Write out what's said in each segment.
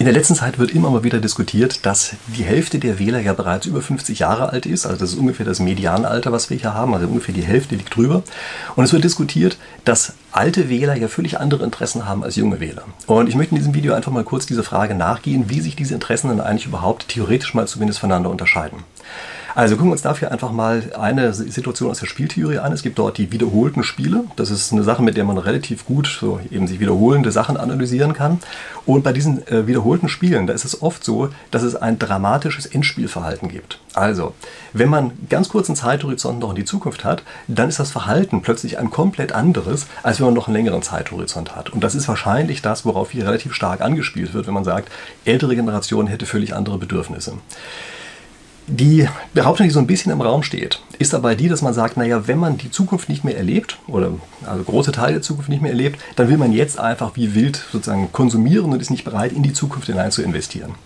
In der letzten Zeit wird immer mal wieder diskutiert, dass die Hälfte der Wähler ja bereits über 50 Jahre alt ist. Also das ist ungefähr das Medianalter, was wir hier haben. Also ungefähr die Hälfte liegt drüber. Und es wird diskutiert, dass alte Wähler ja völlig andere Interessen haben als junge Wähler. Und ich möchte in diesem Video einfach mal kurz diese Frage nachgehen, wie sich diese Interessen dann eigentlich überhaupt theoretisch mal zumindest voneinander unterscheiden. Also gucken wir uns dafür einfach mal eine Situation aus der Spieltheorie an. Es gibt dort die wiederholten Spiele. Das ist eine Sache, mit der man relativ gut so eben sich wiederholende Sachen analysieren kann. Und bei diesen äh, wiederholten Spielen, da ist es oft so, dass es ein dramatisches Endspielverhalten gibt. Also, wenn man ganz kurzen Zeithorizont noch in die Zukunft hat, dann ist das Verhalten plötzlich ein komplett anderes, als wenn man noch einen längeren Zeithorizont hat. Und das ist wahrscheinlich das, worauf hier relativ stark angespielt wird, wenn man sagt, ältere Generation hätte völlig andere Bedürfnisse. Die Behauptung, die so ein bisschen im Raum steht, ist dabei die, dass man sagt, naja, wenn man die Zukunft nicht mehr erlebt oder also große Teile der Zukunft nicht mehr erlebt, dann will man jetzt einfach wie wild sozusagen konsumieren und ist nicht bereit, in die Zukunft hinein zu investieren.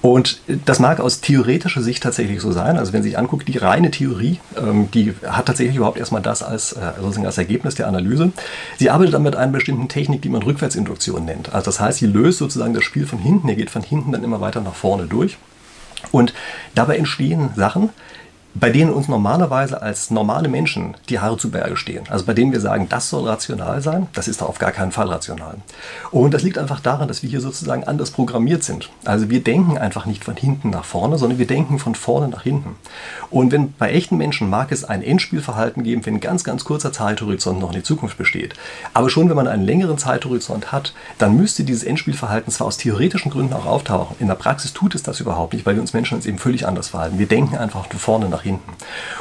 Und das mag aus theoretischer Sicht tatsächlich so sein. Also wenn Sie sich anguckt, die reine Theorie, ähm, die hat tatsächlich überhaupt erstmal das als, äh, sozusagen als Ergebnis der Analyse. Sie arbeitet dann mit einer bestimmten Technik, die man Rückwärtsinduktion nennt. Also das heißt, sie löst sozusagen das Spiel von hinten, er geht von hinten dann immer weiter nach vorne durch. Und dabei entstehen Sachen, bei denen uns normalerweise als normale Menschen die Haare zu Berge stehen. Also bei denen wir sagen, das soll rational sein, das ist auf gar keinen Fall rational. Und das liegt einfach daran, dass wir hier sozusagen anders programmiert sind. Also wir denken einfach nicht von hinten nach vorne, sondern wir denken von vorne nach hinten. Und wenn bei echten Menschen mag es ein Endspielverhalten geben, wenn ein ganz, ganz kurzer Zeithorizont noch in die Zukunft besteht. Aber schon wenn man einen längeren Zeithorizont hat, dann müsste dieses Endspielverhalten zwar aus theoretischen Gründen auch auftauchen. In der Praxis tut es das überhaupt nicht, weil wir uns Menschen uns eben völlig anders verhalten. Wir denken einfach von vorne nach nach hinten.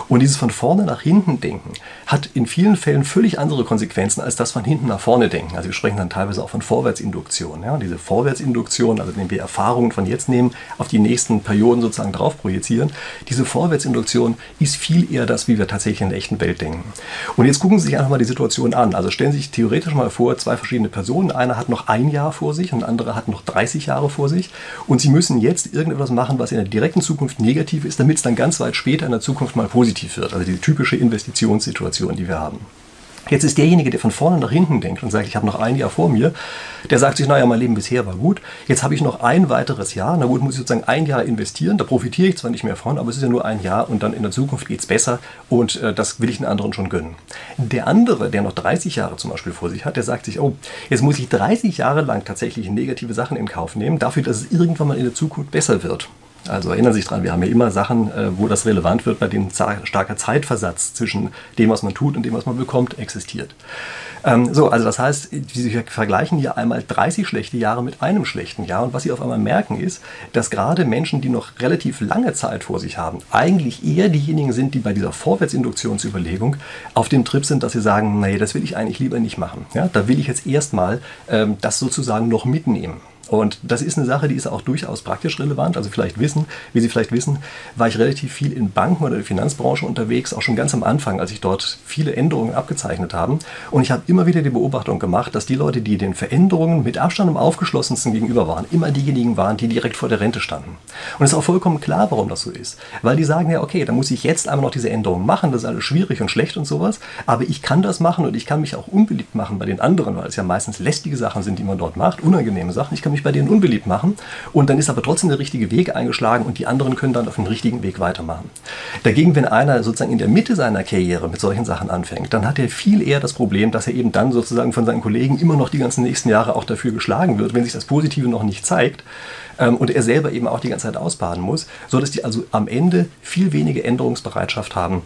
Und dieses von vorne nach hinten denken hat in vielen Fällen völlig andere Konsequenzen als das von hinten nach vorne denken. Also wir sprechen dann teilweise auch von Vorwärtsinduktion. Ja? diese Vorwärtsinduktion, also wenn wir Erfahrungen von jetzt nehmen, auf die nächsten Perioden sozusagen drauf projizieren, diese Vorwärtsinduktion ist viel eher das, wie wir tatsächlich in der echten Welt denken. Und jetzt gucken Sie sich einfach mal die Situation an. Also stellen Sie sich theoretisch mal vor, zwei verschiedene Personen. Einer hat noch ein Jahr vor sich und der andere hat noch 30 Jahre vor sich. Und Sie müssen jetzt irgendetwas machen, was in der direkten Zukunft negativ ist, damit es dann ganz weit später in der Zukunft mal positiv wird. Also die typische Investitionssituation, die wir haben. Jetzt ist derjenige, der von vorne nach hinten denkt und sagt, ich habe noch ein Jahr vor mir, der sagt sich, naja, mein Leben bisher war gut, jetzt habe ich noch ein weiteres Jahr, na gut, muss ich sozusagen ein Jahr investieren, da profitiere ich zwar nicht mehr von, aber es ist ja nur ein Jahr und dann in der Zukunft geht es besser und äh, das will ich den anderen schon gönnen. Der andere, der noch 30 Jahre zum Beispiel vor sich hat, der sagt sich, oh, jetzt muss ich 30 Jahre lang tatsächlich negative Sachen in Kauf nehmen, dafür, dass es irgendwann mal in der Zukunft besser wird. Also erinnern Sie sich dran, wir haben ja immer Sachen, äh, wo das relevant wird, bei denen starker Zeitversatz zwischen dem, was man tut und dem, was man bekommt, existiert. Ähm, so, also das heißt, Sie vergleichen hier einmal 30 schlechte Jahre mit einem schlechten Jahr. Und was Sie auf einmal merken ist, dass gerade Menschen, die noch relativ lange Zeit vor sich haben, eigentlich eher diejenigen sind, die bei dieser Vorwärtsinduktionsüberlegung auf dem Trip sind, dass sie sagen, nee, das will ich eigentlich lieber nicht machen. Ja, da will ich jetzt erstmal ähm, das sozusagen noch mitnehmen. Und das ist eine Sache, die ist auch durchaus praktisch relevant. Also vielleicht wissen, wie Sie vielleicht wissen, war ich relativ viel in Banken oder der Finanzbranche unterwegs, auch schon ganz am Anfang, als ich dort viele Änderungen abgezeichnet habe. Und ich habe immer wieder die Beobachtung gemacht, dass die Leute, die den Veränderungen mit Abstand am aufgeschlossensten gegenüber waren, immer diejenigen waren, die direkt vor der Rente standen. Und es ist auch vollkommen klar, warum das so ist. Weil die sagen ja, okay, dann muss ich jetzt einmal noch diese Änderungen machen, das ist alles schwierig und schlecht und sowas, aber ich kann das machen und ich kann mich auch unbeliebt machen bei den anderen, weil es ja meistens lästige Sachen sind, die man dort macht, unangenehme Sachen. Ich kann mich mich bei denen unbeliebt machen. Und dann ist aber trotzdem der richtige Weg eingeschlagen und die anderen können dann auf dem richtigen Weg weitermachen. Dagegen, wenn einer sozusagen in der Mitte seiner Karriere mit solchen Sachen anfängt, dann hat er viel eher das Problem, dass er eben dann sozusagen von seinen Kollegen immer noch die ganzen nächsten Jahre auch dafür geschlagen wird, wenn sich das Positive noch nicht zeigt ähm, und er selber eben auch die ganze Zeit ausbaden muss, sodass die also am Ende viel weniger Änderungsbereitschaft haben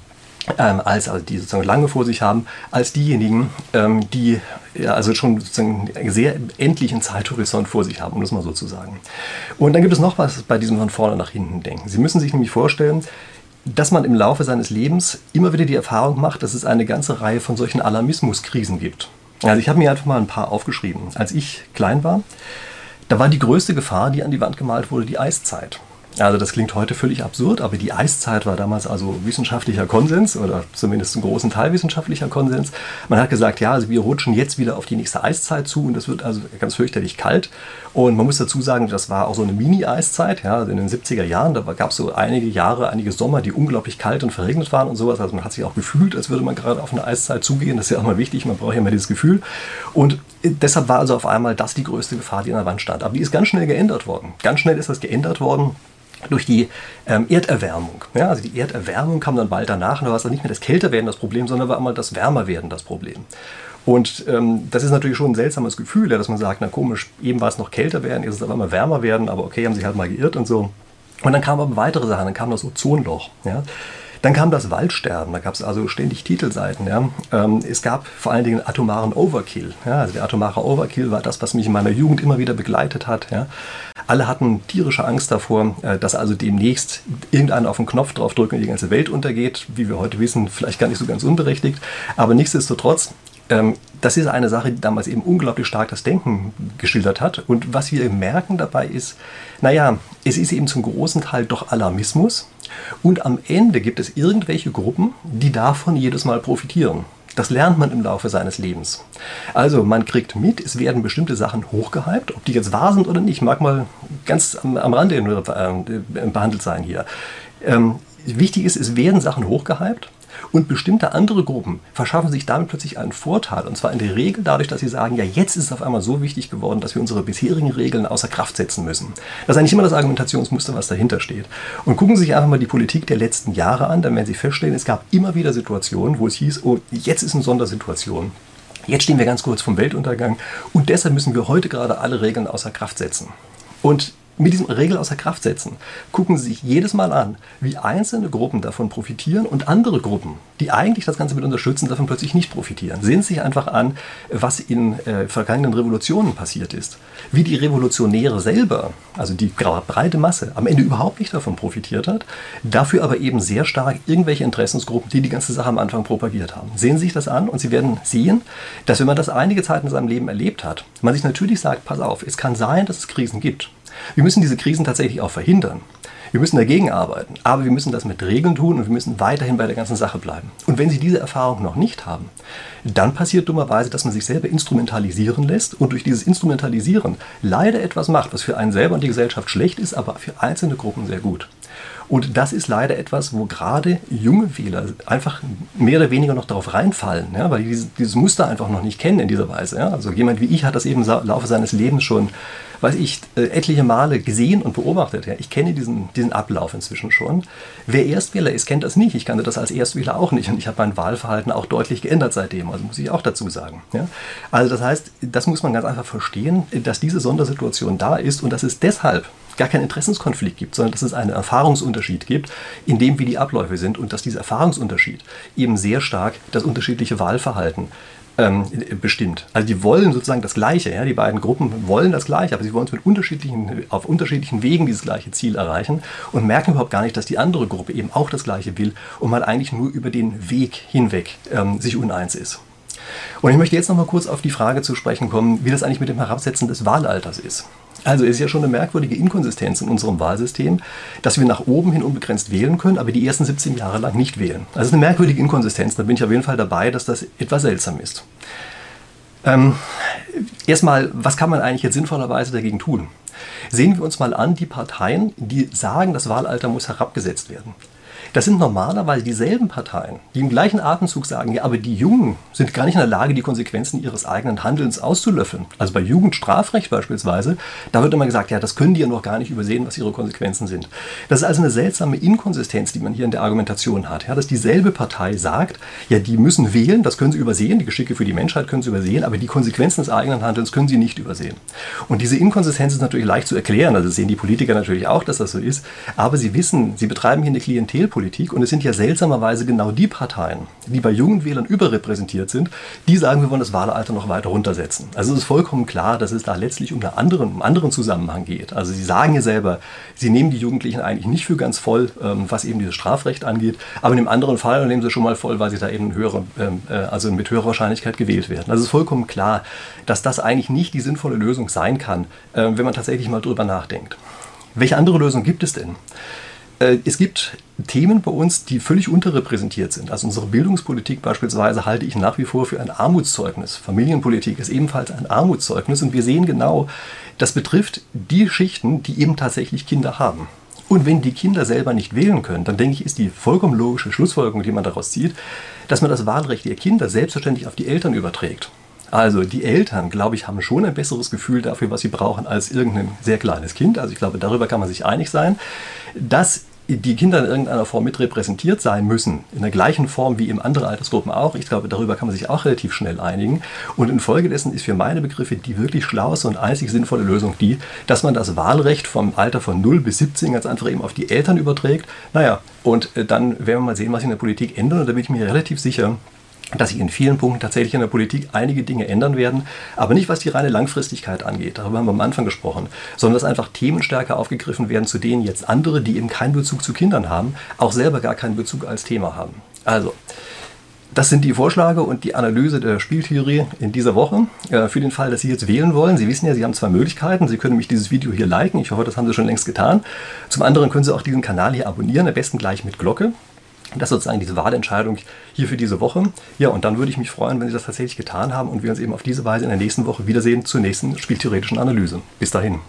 ähm, als also die sozusagen lange vor sich haben, als diejenigen, ähm, die ja, also schon sozusagen sehr endlichen Zeithorizont vor sich haben, um das mal so zu sagen. Und dann gibt es noch was bei diesem von vorne nach hinten denken. Sie müssen sich nämlich vorstellen, dass man im Laufe seines Lebens immer wieder die Erfahrung macht, dass es eine ganze Reihe von solchen Alarmismuskrisen gibt. Also ich habe mir einfach mal ein paar aufgeschrieben. Als ich klein war, da war die größte Gefahr, die an die Wand gemalt wurde, die Eiszeit. Also das klingt heute völlig absurd, aber die Eiszeit war damals also wissenschaftlicher Konsens oder zumindest ein großen Teil wissenschaftlicher Konsens. Man hat gesagt, ja, also wir rutschen jetzt wieder auf die nächste Eiszeit zu und es wird also ganz fürchterlich kalt. Und man muss dazu sagen, das war auch so eine Mini-Eiszeit, ja, also in den 70er Jahren, da gab es so einige Jahre, einige Sommer, die unglaublich kalt und verregnet waren und sowas. Also man hat sich auch gefühlt, als würde man gerade auf eine Eiszeit zugehen. Das ist ja auch mal wichtig, man braucht ja immer dieses Gefühl. Und deshalb war also auf einmal das die größte Gefahr, die an der Wand stand. Aber die ist ganz schnell geändert worden. Ganz schnell ist das geändert worden durch die ähm, Erderwärmung. Ja, also die Erderwärmung kam dann bald danach und da war es dann nicht mehr das Kälterwerden das Problem, sondern war einmal das Wärmerwerden das Problem. Und ähm, das ist natürlich schon ein seltsames Gefühl, ja, dass man sagt, na komisch, eben war es noch kälter werden, jetzt ist es auf einmal wärmer werden, aber okay, haben sich halt mal geirrt und so. Und dann kamen aber weitere Sachen, dann kam das Ozonloch. Ja. Dann kam das Waldsterben, da gab es also ständig Titelseiten. Ja. Ähm, es gab vor allen Dingen atomaren Overkill. Ja. Also der atomare Overkill war das, was mich in meiner Jugend immer wieder begleitet hat. Ja. Alle hatten tierische Angst davor, äh, dass also demnächst irgendeiner auf den Knopf draufdrückt und die ganze Welt untergeht. Wie wir heute wissen, vielleicht gar nicht so ganz unberechtigt. Aber nichtsdestotrotz, ähm, das ist eine Sache, die damals eben unglaublich stark das Denken geschildert hat. Und was wir merken dabei ist, naja, es ist eben zum großen Teil doch Alarmismus. Und am Ende gibt es irgendwelche Gruppen, die davon jedes Mal profitieren. Das lernt man im Laufe seines Lebens. Also man kriegt mit, es werden bestimmte Sachen hochgehypt, ob die jetzt wahr sind oder nicht, mag mal ganz am, am Rande äh, behandelt sein hier. Ähm, wichtig ist, es werden Sachen hochgehypt und bestimmte andere Gruppen verschaffen sich damit plötzlich einen Vorteil. Und zwar in der Regel dadurch, dass sie sagen, ja, jetzt ist es auf einmal so wichtig geworden, dass wir unsere bisherigen Regeln außer Kraft setzen müssen. Das ist eigentlich immer das Argumentationsmuster, was dahinter steht. Und gucken Sie sich einfach mal die Politik der letzten Jahre an, dann werden Sie feststellen, es gab immer wieder Situationen, wo es hieß, oh, jetzt ist eine Sondersituation. Jetzt stehen wir ganz kurz vom Weltuntergang und deshalb müssen wir heute gerade alle Regeln außer Kraft setzen. Und mit diesem Regel außer Kraft setzen, gucken Sie sich jedes Mal an, wie einzelne Gruppen davon profitieren und andere Gruppen, die eigentlich das Ganze mit unterstützen, davon plötzlich nicht profitieren. Sehen Sie sich einfach an, was in äh, vergangenen Revolutionen passiert ist. Wie die Revolutionäre selber, also die breite Masse, am Ende überhaupt nicht davon profitiert hat, dafür aber eben sehr stark irgendwelche Interessensgruppen, die die ganze Sache am Anfang propagiert haben. Sehen Sie sich das an und Sie werden sehen, dass wenn man das einige Zeit in seinem Leben erlebt hat, man sich natürlich sagt, pass auf, es kann sein, dass es Krisen gibt. Wir müssen diese Krisen tatsächlich auch verhindern. Wir müssen dagegen arbeiten, aber wir müssen das mit Regeln tun und wir müssen weiterhin bei der ganzen Sache bleiben. Und wenn Sie diese Erfahrung noch nicht haben, dann passiert dummerweise, dass man sich selber instrumentalisieren lässt und durch dieses Instrumentalisieren leider etwas macht, was für einen selber und die Gesellschaft schlecht ist, aber für einzelne Gruppen sehr gut. Und das ist leider etwas, wo gerade junge Wähler einfach mehr oder weniger noch darauf reinfallen, ja, weil die dieses, Muster einfach noch nicht kennen in dieser Weise. Ja. Also jemand wie ich hat das eben im Laufe seines Lebens schon, weiß ich, äh, etliche Male gesehen und beobachtet. Ja. Ich kenne diesen, diesen Ablauf inzwischen schon. Wer Erstwähler ist, kennt das nicht. Ich kannte das als Erstwähler auch nicht und ich habe mein Wahlverhalten auch deutlich geändert seitdem. Also muss ich auch dazu sagen. Ja. Also das heißt, das muss man ganz einfach verstehen, dass diese Sondersituation da ist und dass es deshalb gar keinen Interessenskonflikt gibt, sondern dass es einen Erfahrungsunterschied gibt, in dem wie die Abläufe sind und dass dieser Erfahrungsunterschied eben sehr stark das unterschiedliche Wahlverhalten ähm, bestimmt. Also die wollen sozusagen das Gleiche, ja? die beiden Gruppen wollen das Gleiche, aber sie wollen es mit unterschiedlichen, auf unterschiedlichen Wegen dieses gleiche Ziel erreichen und merken überhaupt gar nicht, dass die andere Gruppe eben auch das Gleiche will und man eigentlich nur über den Weg hinweg ähm, sich uneins ist. Und ich möchte jetzt noch mal kurz auf die Frage zu sprechen kommen, wie das eigentlich mit dem Herabsetzen des Wahlalters ist. Also ist ja schon eine merkwürdige Inkonsistenz in unserem Wahlsystem, dass wir nach oben hin unbegrenzt wählen können, aber die ersten 17 Jahre lang nicht wählen. Also ist eine merkwürdige Inkonsistenz. Da bin ich auf jeden Fall dabei, dass das etwas seltsam ist. Ähm, erstmal, was kann man eigentlich jetzt sinnvollerweise dagegen tun? Sehen wir uns mal an die Parteien, die sagen, das Wahlalter muss herabgesetzt werden. Das sind normalerweise dieselben Parteien, die im gleichen Atemzug sagen, ja, aber die Jungen sind gar nicht in der Lage, die Konsequenzen ihres eigenen Handelns auszulöffeln. Also bei Jugendstrafrecht beispielsweise, da wird immer gesagt, ja, das können die ja noch gar nicht übersehen, was ihre Konsequenzen sind. Das ist also eine seltsame Inkonsistenz, die man hier in der Argumentation hat. Ja, dass dieselbe Partei sagt, ja, die müssen wählen, das können sie übersehen, die Geschicke für die Menschheit können sie übersehen, aber die Konsequenzen des eigenen Handelns können sie nicht übersehen. Und diese Inkonsistenz ist natürlich leicht zu erklären, also sehen die Politiker natürlich auch, dass das so ist, aber sie wissen, sie betreiben hier eine Klientelpolitik Politik. Und es sind ja seltsamerweise genau die Parteien, die bei jungen Wählern überrepräsentiert sind, die sagen, wir wollen das Wahlalter noch weiter runtersetzen. Also es ist vollkommen klar, dass es da letztlich um einen anderen, einen anderen Zusammenhang geht. Also Sie sagen ja selber, Sie nehmen die Jugendlichen eigentlich nicht für ganz voll, ähm, was eben dieses Strafrecht angeht. Aber in dem anderen Fall nehmen Sie schon mal voll, weil Sie da eben höhere, ähm, äh, also mit höherer Wahrscheinlichkeit gewählt werden. Also es ist vollkommen klar, dass das eigentlich nicht die sinnvolle Lösung sein kann, äh, wenn man tatsächlich mal drüber nachdenkt. Welche andere Lösung gibt es denn? Äh, es gibt Themen bei uns, die völlig unterrepräsentiert sind. Also unsere Bildungspolitik beispielsweise halte ich nach wie vor für ein Armutszeugnis. Familienpolitik ist ebenfalls ein Armutszeugnis und wir sehen genau, das betrifft die Schichten, die eben tatsächlich Kinder haben. Und wenn die Kinder selber nicht wählen können, dann denke ich, ist die vollkommen logische Schlussfolgerung, die man daraus zieht, dass man das Wahlrecht der Kinder selbstverständlich auf die Eltern überträgt. Also die Eltern, glaube ich, haben schon ein besseres Gefühl dafür, was sie brauchen, als irgendein sehr kleines Kind. Also ich glaube, darüber kann man sich einig sein. Dass die Kinder in irgendeiner Form mit repräsentiert sein müssen, in der gleichen Form wie eben andere Altersgruppen auch. Ich glaube, darüber kann man sich auch relativ schnell einigen. Und infolgedessen ist für meine Begriffe die wirklich schlauste und einzig sinnvolle Lösung die, dass man das Wahlrecht vom Alter von 0 bis 17 ganz einfach eben auf die Eltern überträgt. Naja, und äh, dann werden wir mal sehen, was sich in der Politik ändert. Und da bin ich mir relativ sicher, dass sich in vielen Punkten tatsächlich in der Politik einige Dinge ändern werden, aber nicht was die reine Langfristigkeit angeht, darüber haben wir am Anfang gesprochen, sondern dass einfach Themen stärker aufgegriffen werden, zu denen jetzt andere, die eben keinen Bezug zu Kindern haben, auch selber gar keinen Bezug als Thema haben. Also, das sind die Vorschläge und die Analyse der Spieltheorie in dieser Woche. Äh, für den Fall, dass Sie jetzt wählen wollen, Sie wissen ja, Sie haben zwei Möglichkeiten. Sie können mich dieses Video hier liken. Ich hoffe, das haben Sie schon längst getan. Zum anderen können Sie auch diesen Kanal hier abonnieren, am besten gleich mit Glocke. Das ist sozusagen diese Wahlentscheidung hier für diese Woche. Ja, und dann würde ich mich freuen, wenn Sie das tatsächlich getan haben und wir uns eben auf diese Weise in der nächsten Woche wiedersehen zur nächsten spieltheoretischen Analyse. Bis dahin.